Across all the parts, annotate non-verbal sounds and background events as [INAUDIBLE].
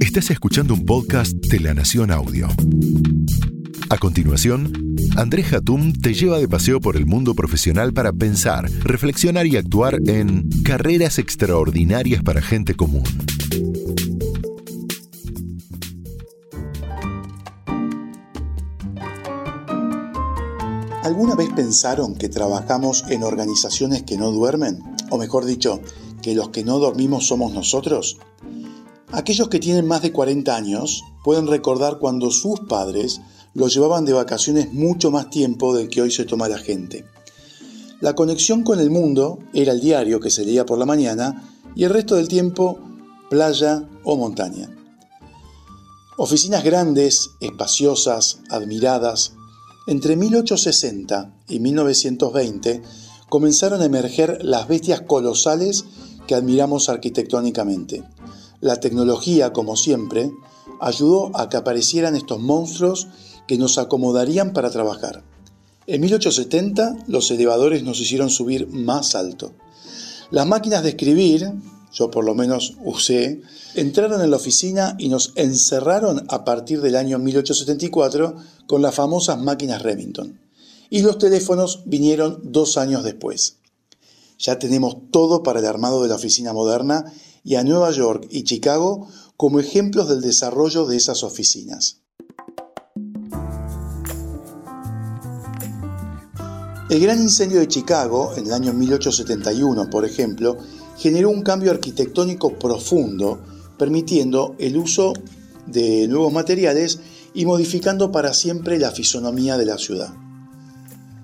Estás escuchando un podcast de La Nación Audio. A continuación, Andrés Hatum te lleva de paseo por el mundo profesional para pensar, reflexionar y actuar en carreras extraordinarias para gente común. ¿Alguna vez pensaron que trabajamos en organizaciones que no duermen? O mejor dicho, que los que no dormimos somos nosotros. Aquellos que tienen más de 40 años pueden recordar cuando sus padres los llevaban de vacaciones mucho más tiempo del que hoy se toma la gente. La conexión con el mundo era el diario que se leía por la mañana y el resto del tiempo playa o montaña. Oficinas grandes, espaciosas, admiradas, entre 1860 y 1920 comenzaron a emerger las bestias colosales que admiramos arquitectónicamente. La tecnología, como siempre, ayudó a que aparecieran estos monstruos que nos acomodarían para trabajar. En 1870 los elevadores nos hicieron subir más alto. Las máquinas de escribir, yo por lo menos usé, entraron en la oficina y nos encerraron a partir del año 1874 con las famosas máquinas Remington. Y los teléfonos vinieron dos años después. Ya tenemos todo para el armado de la oficina moderna y a Nueva York y Chicago como ejemplos del desarrollo de esas oficinas. El gran incendio de Chicago, en el año 1871, por ejemplo, generó un cambio arquitectónico profundo, permitiendo el uso de nuevos materiales y modificando para siempre la fisonomía de la ciudad.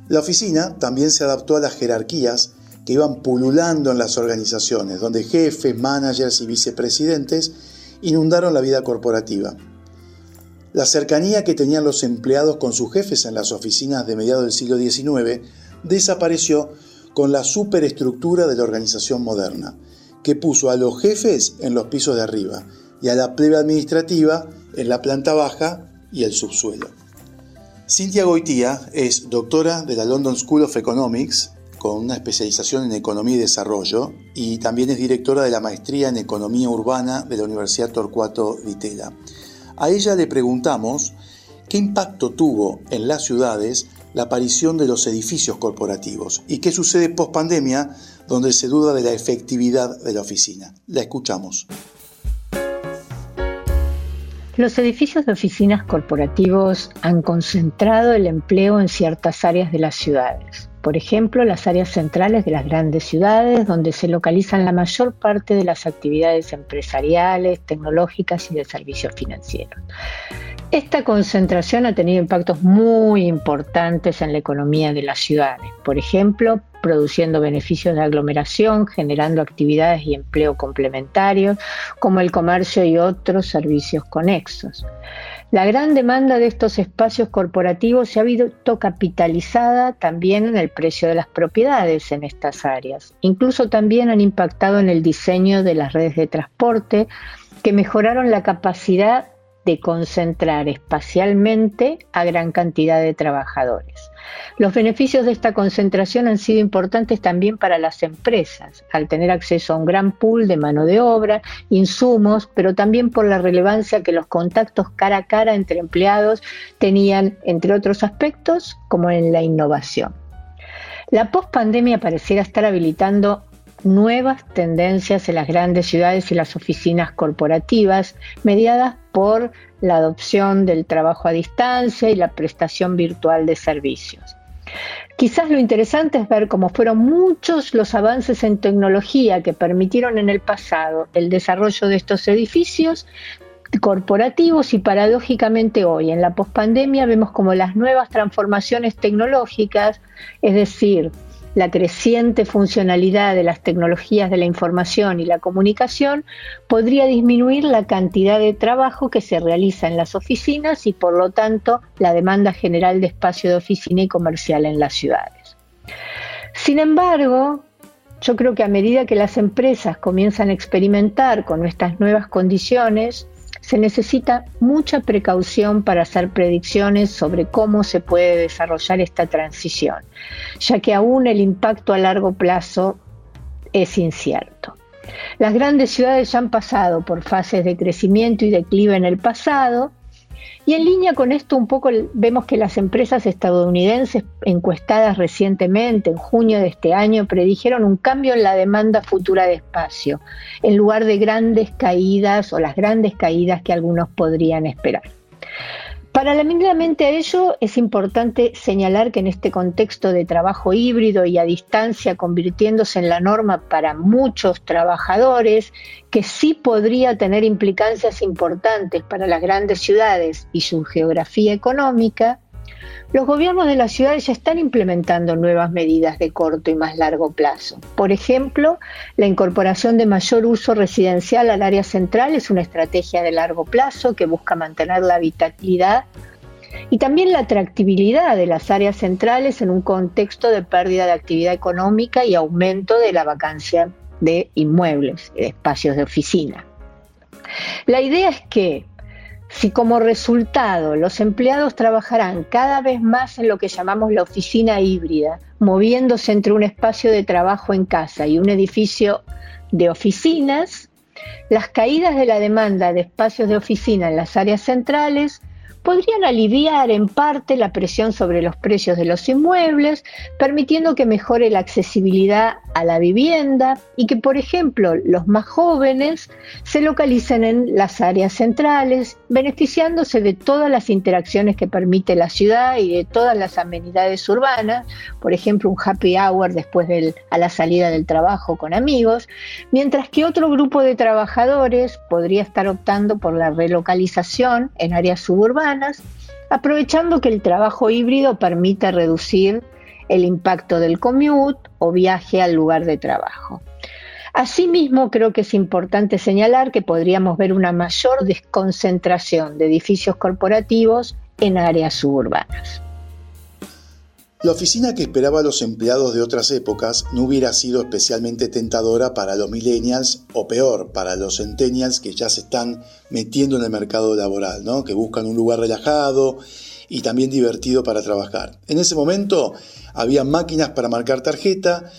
La oficina también se adaptó a las jerarquías que iban pululando en las organizaciones, donde jefes, managers y vicepresidentes inundaron la vida corporativa. La cercanía que tenían los empleados con sus jefes en las oficinas de mediados del siglo XIX desapareció con la superestructura de la organización moderna, que puso a los jefes en los pisos de arriba y a la plebe administrativa en la planta baja y el subsuelo. Cintia Goitía es doctora de la London School of Economics con una especialización en Economía y Desarrollo y también es directora de la Maestría en Economía Urbana de la Universidad Torcuato Di Tella. A ella le preguntamos qué impacto tuvo en las ciudades la aparición de los edificios corporativos y qué sucede post pandemia donde se duda de la efectividad de la oficina. La escuchamos. Los edificios de oficinas corporativos han concentrado el empleo en ciertas áreas de las ciudades. Por ejemplo, las áreas centrales de las grandes ciudades, donde se localizan la mayor parte de las actividades empresariales, tecnológicas y de servicios financieros. Esta concentración ha tenido impactos muy importantes en la economía de las ciudades, por ejemplo, produciendo beneficios de aglomeración, generando actividades y empleo complementarios, como el comercio y otros servicios conexos. La gran demanda de estos espacios corporativos se ha visto capitalizada también en el precio de las propiedades en estas áreas. Incluso también han impactado en el diseño de las redes de transporte que mejoraron la capacidad de concentrar espacialmente a gran cantidad de trabajadores. Los beneficios de esta concentración han sido importantes también para las empresas, al tener acceso a un gran pool de mano de obra, insumos, pero también por la relevancia que los contactos cara a cara entre empleados tenían, entre otros aspectos, como en la innovación. La pospandemia pareciera estar habilitando nuevas tendencias en las grandes ciudades y las oficinas corporativas, mediadas por la adopción del trabajo a distancia y la prestación virtual de servicios. Quizás lo interesante es ver cómo fueron muchos los avances en tecnología que permitieron en el pasado el desarrollo de estos edificios corporativos y paradójicamente hoy en la pospandemia vemos como las nuevas transformaciones tecnológicas, es decir, la creciente funcionalidad de las tecnologías de la información y la comunicación podría disminuir la cantidad de trabajo que se realiza en las oficinas y por lo tanto la demanda general de espacio de oficina y comercial en las ciudades. Sin embargo, yo creo que a medida que las empresas comienzan a experimentar con estas nuevas condiciones, se necesita mucha precaución para hacer predicciones sobre cómo se puede desarrollar esta transición, ya que aún el impacto a largo plazo es incierto. Las grandes ciudades ya han pasado por fases de crecimiento y declive en el pasado, y en línea con esto un poco vemos que las empresas estadounidenses encuestadas recientemente, en junio de este año, predijeron un cambio en la demanda futura de espacio, en lugar de grandes caídas o las grandes caídas que algunos podrían esperar. Paralelamente a ello, es importante señalar que en este contexto de trabajo híbrido y a distancia convirtiéndose en la norma para muchos trabajadores, que sí podría tener implicancias importantes para las grandes ciudades y su geografía económica, los gobiernos de las ciudades ya están implementando nuevas medidas de corto y más largo plazo. Por ejemplo, la incorporación de mayor uso residencial al área central es una estrategia de largo plazo que busca mantener la habitabilidad y también la atractividad de las áreas centrales en un contexto de pérdida de actividad económica y aumento de la vacancia de inmuebles, de espacios de oficina. La idea es que si como resultado los empleados trabajarán cada vez más en lo que llamamos la oficina híbrida, moviéndose entre un espacio de trabajo en casa y un edificio de oficinas, las caídas de la demanda de espacios de oficina en las áreas centrales podrían aliviar en parte la presión sobre los precios de los inmuebles, permitiendo que mejore la accesibilidad a la vivienda y que, por ejemplo, los más jóvenes se localicen en las áreas centrales, beneficiándose de todas las interacciones que permite la ciudad y de todas las amenidades urbanas, por ejemplo, un happy hour después de a la salida del trabajo con amigos, mientras que otro grupo de trabajadores podría estar optando por la relocalización en áreas suburbanas, aprovechando que el trabajo híbrido permite reducir el impacto del commute o viaje al lugar de trabajo. Asimismo, creo que es importante señalar que podríamos ver una mayor desconcentración de edificios corporativos en áreas suburbanas. La oficina que esperaba a los empleados de otras épocas no hubiera sido especialmente tentadora para los millennials o peor, para los centennials que ya se están metiendo en el mercado laboral, ¿no? que buscan un lugar relajado y también divertido para trabajar. En ese momento había máquinas para marcar tarjeta,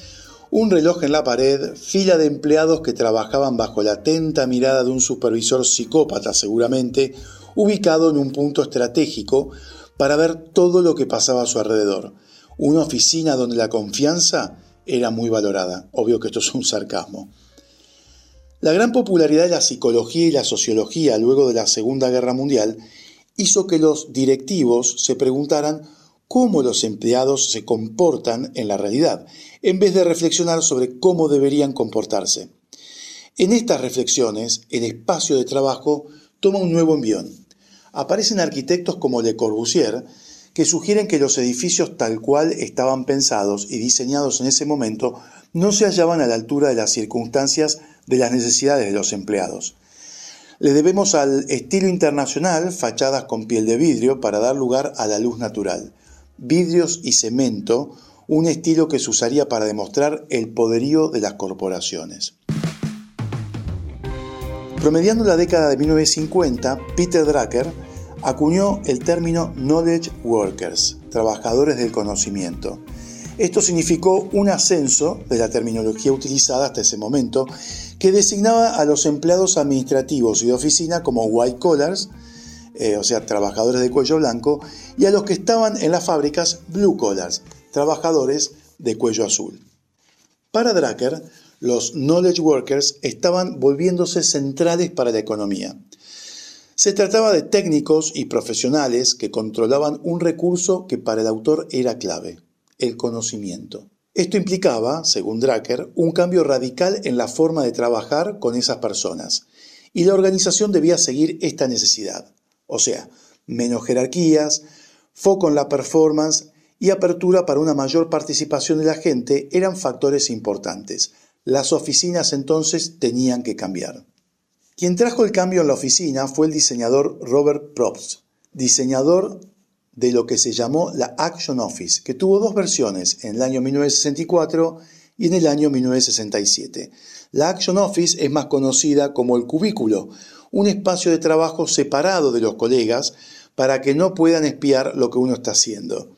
un reloj en la pared, fila de empleados que trabajaban bajo la atenta mirada de un supervisor psicópata seguramente, ubicado en un punto estratégico para ver todo lo que pasaba a su alrededor. Una oficina donde la confianza era muy valorada. Obvio que esto es un sarcasmo. La gran popularidad de la psicología y la sociología luego de la Segunda Guerra Mundial hizo que los directivos se preguntaran cómo los empleados se comportan en la realidad, en vez de reflexionar sobre cómo deberían comportarse. En estas reflexiones, el espacio de trabajo toma un nuevo envión. Aparecen arquitectos como Le Corbusier, que sugieren que los edificios tal cual estaban pensados y diseñados en ese momento no se hallaban a la altura de las circunstancias de las necesidades de los empleados. Le debemos al estilo internacional fachadas con piel de vidrio para dar lugar a la luz natural. Vidrios y cemento, un estilo que se usaría para demostrar el poderío de las corporaciones. Promediando la década de 1950, Peter Drucker acuñó el término Knowledge Workers, trabajadores del conocimiento. Esto significó un ascenso de la terminología utilizada hasta ese momento que designaba a los empleados administrativos y de oficina como white collars, eh, o sea, trabajadores de cuello blanco, y a los que estaban en las fábricas blue collars, trabajadores de cuello azul. Para Drucker, los knowledge workers estaban volviéndose centrales para la economía. Se trataba de técnicos y profesionales que controlaban un recurso que para el autor era clave, el conocimiento. Esto implicaba, según Drucker, un cambio radical en la forma de trabajar con esas personas, y la organización debía seguir esta necesidad, o sea, menos jerarquías, foco en la performance y apertura para una mayor participación de la gente eran factores importantes. Las oficinas entonces tenían que cambiar. Quien trajo el cambio en la oficina fue el diseñador Robert Probst, diseñador de lo que se llamó la Action Office, que tuvo dos versiones, en el año 1964 y en el año 1967. La Action Office es más conocida como el cubículo, un espacio de trabajo separado de los colegas para que no puedan espiar lo que uno está haciendo.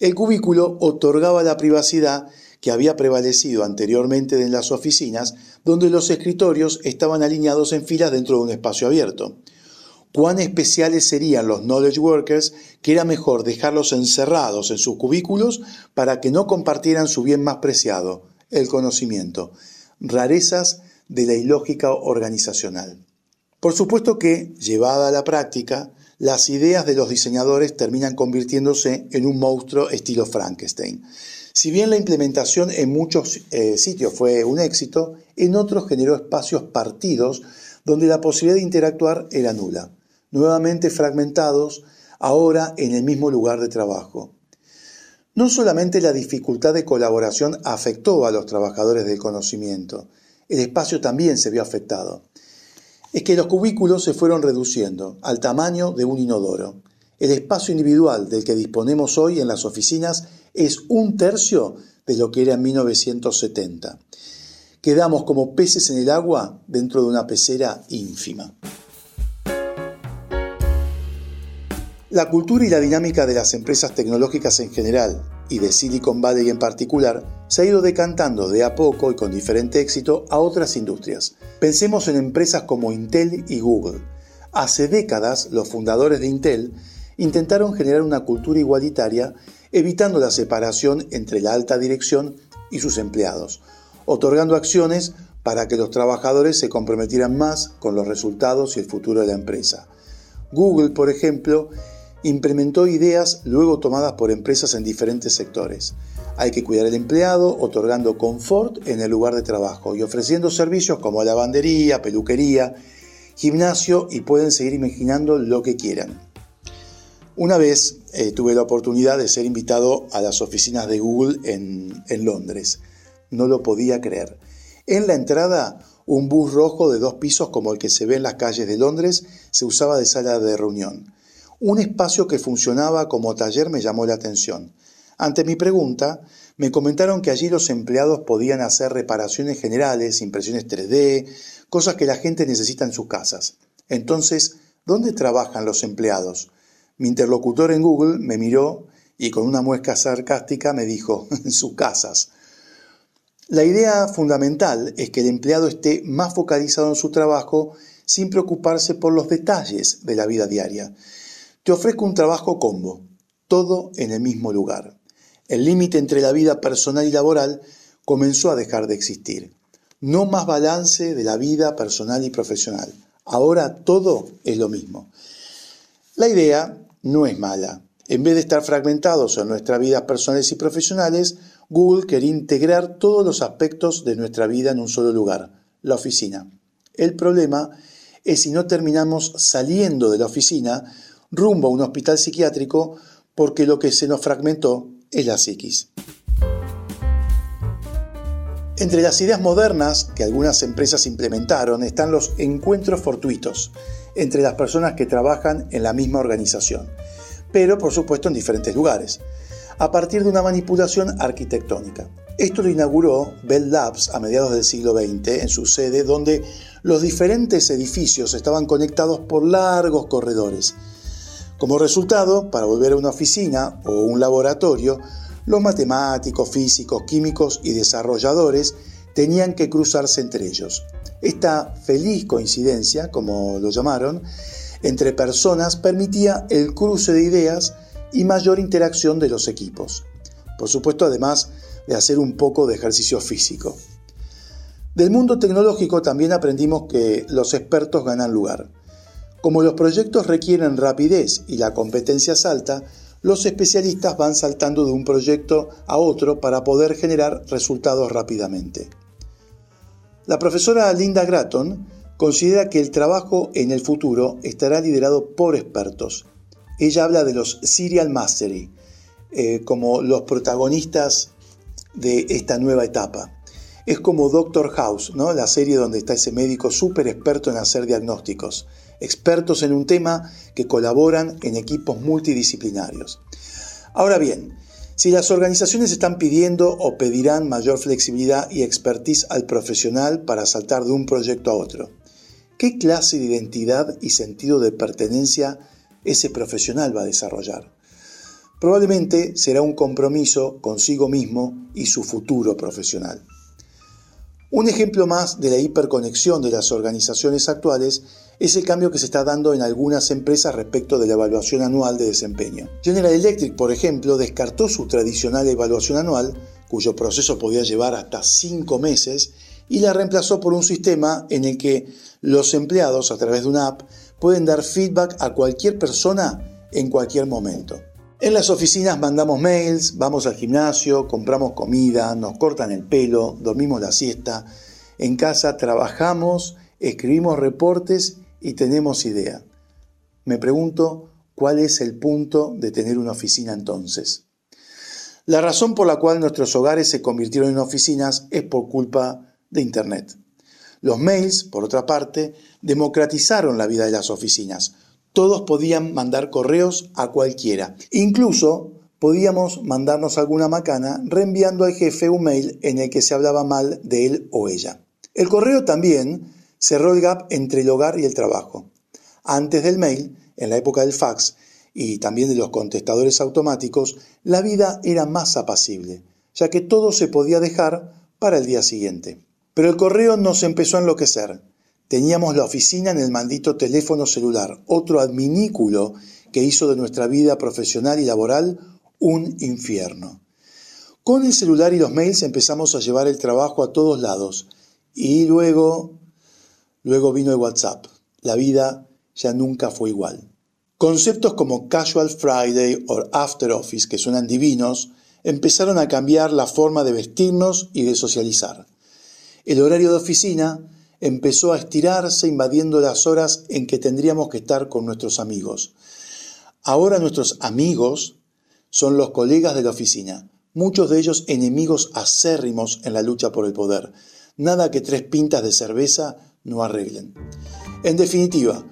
El cubículo otorgaba la privacidad que había prevalecido anteriormente en las oficinas, donde los escritorios estaban alineados en filas dentro de un espacio abierto. Cuán especiales serían los knowledge workers que era mejor dejarlos encerrados en sus cubículos para que no compartieran su bien más preciado, el conocimiento. Rarezas de la ilógica organizacional. Por supuesto que, llevada a la práctica, las ideas de los diseñadores terminan convirtiéndose en un monstruo estilo Frankenstein. Si bien la implementación en muchos eh, sitios fue un éxito, en otros generó espacios partidos donde la posibilidad de interactuar era nula, nuevamente fragmentados, ahora en el mismo lugar de trabajo. No solamente la dificultad de colaboración afectó a los trabajadores del conocimiento, el espacio también se vio afectado. Es que los cubículos se fueron reduciendo al tamaño de un inodoro. El espacio individual del que disponemos hoy en las oficinas es un tercio de lo que era en 1970. Quedamos como peces en el agua dentro de una pecera ínfima. La cultura y la dinámica de las empresas tecnológicas en general y de Silicon Valley en particular se ha ido decantando de a poco y con diferente éxito a otras industrias. Pensemos en empresas como Intel y Google. Hace décadas los fundadores de Intel intentaron generar una cultura igualitaria evitando la separación entre la alta dirección y sus empleados, otorgando acciones para que los trabajadores se comprometieran más con los resultados y el futuro de la empresa. Google, por ejemplo, implementó ideas luego tomadas por empresas en diferentes sectores. Hay que cuidar al empleado, otorgando confort en el lugar de trabajo y ofreciendo servicios como lavandería, peluquería, gimnasio y pueden seguir imaginando lo que quieran. Una vez eh, tuve la oportunidad de ser invitado a las oficinas de Google en, en Londres. No lo podía creer. En la entrada, un bus rojo de dos pisos como el que se ve en las calles de Londres se usaba de sala de reunión. Un espacio que funcionaba como taller me llamó la atención. Ante mi pregunta, me comentaron que allí los empleados podían hacer reparaciones generales, impresiones 3D, cosas que la gente necesita en sus casas. Entonces, ¿dónde trabajan los empleados? Mi interlocutor en Google me miró y con una muesca sarcástica me dijo, [LAUGHS] en sus casas. La idea fundamental es que el empleado esté más focalizado en su trabajo sin preocuparse por los detalles de la vida diaria. Te ofrezco un trabajo combo, todo en el mismo lugar. El límite entre la vida personal y laboral comenzó a dejar de existir. No más balance de la vida personal y profesional. Ahora todo es lo mismo. La idea no es mala. En vez de estar fragmentados en nuestras vidas personales y profesionales, Google quería integrar todos los aspectos de nuestra vida en un solo lugar, la oficina. El problema es si no terminamos saliendo de la oficina rumbo a un hospital psiquiátrico porque lo que se nos fragmentó es la psiquis. Entre las ideas modernas que algunas empresas implementaron están los encuentros fortuitos entre las personas que trabajan en la misma organización, pero por supuesto en diferentes lugares, a partir de una manipulación arquitectónica. Esto lo inauguró Bell Labs a mediados del siglo XX en su sede, donde los diferentes edificios estaban conectados por largos corredores como resultado, para volver a una oficina o un laboratorio, los matemáticos, físicos, químicos y desarrolladores tenían que cruzarse entre ellos. Esta feliz coincidencia, como lo llamaron, entre personas permitía el cruce de ideas y mayor interacción de los equipos. Por supuesto, además de hacer un poco de ejercicio físico. Del mundo tecnológico también aprendimos que los expertos ganan lugar. Como los proyectos requieren rapidez y la competencia es alta, los especialistas van saltando de un proyecto a otro para poder generar resultados rápidamente. La profesora Linda Gratton considera que el trabajo en el futuro estará liderado por expertos. Ella habla de los serial mastery, eh, como los protagonistas de esta nueva etapa. Es como Doctor House, ¿no? la serie donde está ese médico súper experto en hacer diagnósticos expertos en un tema que colaboran en equipos multidisciplinarios. Ahora bien, si las organizaciones están pidiendo o pedirán mayor flexibilidad y expertise al profesional para saltar de un proyecto a otro, ¿qué clase de identidad y sentido de pertenencia ese profesional va a desarrollar? Probablemente será un compromiso consigo mismo y su futuro profesional. Un ejemplo más de la hiperconexión de las organizaciones actuales es el cambio que se está dando en algunas empresas respecto de la evaluación anual de desempeño. General Electric, por ejemplo, descartó su tradicional evaluación anual, cuyo proceso podía llevar hasta cinco meses, y la reemplazó por un sistema en el que los empleados, a través de una app, pueden dar feedback a cualquier persona en cualquier momento. En las oficinas mandamos mails, vamos al gimnasio, compramos comida, nos cortan el pelo, dormimos la siesta. En casa trabajamos, escribimos reportes y tenemos idea. Me pregunto cuál es el punto de tener una oficina entonces. La razón por la cual nuestros hogares se convirtieron en oficinas es por culpa de Internet. Los mails, por otra parte, democratizaron la vida de las oficinas todos podían mandar correos a cualquiera. Incluso podíamos mandarnos alguna macana reenviando al jefe un mail en el que se hablaba mal de él o ella. El correo también cerró el gap entre el hogar y el trabajo. Antes del mail, en la época del fax y también de los contestadores automáticos, la vida era más apacible, ya que todo se podía dejar para el día siguiente. Pero el correo nos empezó a enloquecer. Teníamos la oficina en el maldito teléfono celular, otro adminículo que hizo de nuestra vida profesional y laboral un infierno. Con el celular y los mails empezamos a llevar el trabajo a todos lados y luego, luego vino el WhatsApp. La vida ya nunca fue igual. Conceptos como Casual Friday o After Office, que suenan divinos, empezaron a cambiar la forma de vestirnos y de socializar. El horario de oficina empezó a estirarse invadiendo las horas en que tendríamos que estar con nuestros amigos. Ahora nuestros amigos son los colegas de la oficina, muchos de ellos enemigos acérrimos en la lucha por el poder. Nada que tres pintas de cerveza no arreglen. En definitiva,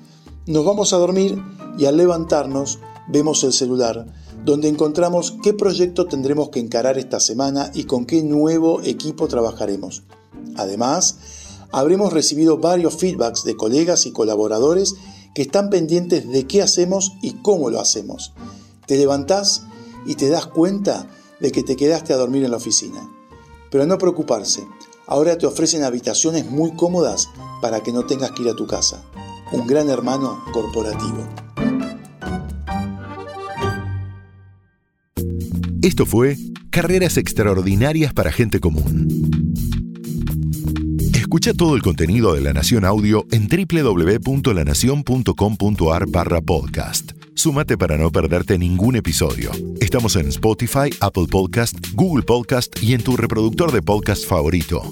nos vamos a dormir y al levantarnos vemos el celular, donde encontramos qué proyecto tendremos que encarar esta semana y con qué nuevo equipo trabajaremos. Además, habremos recibido varios feedbacks de colegas y colaboradores que están pendientes de qué hacemos y cómo lo hacemos. Te levantás y te das cuenta de que te quedaste a dormir en la oficina. Pero no preocuparse, ahora te ofrecen habitaciones muy cómodas para que no tengas que ir a tu casa. Un gran hermano corporativo. Esto fue Carreras Extraordinarias para Gente Común. Escucha todo el contenido de La Nación Audio en www.lanacion.com.ar barra podcast. Súmate para no perderte ningún episodio. Estamos en Spotify, Apple Podcast, Google Podcast y en tu reproductor de podcast favorito.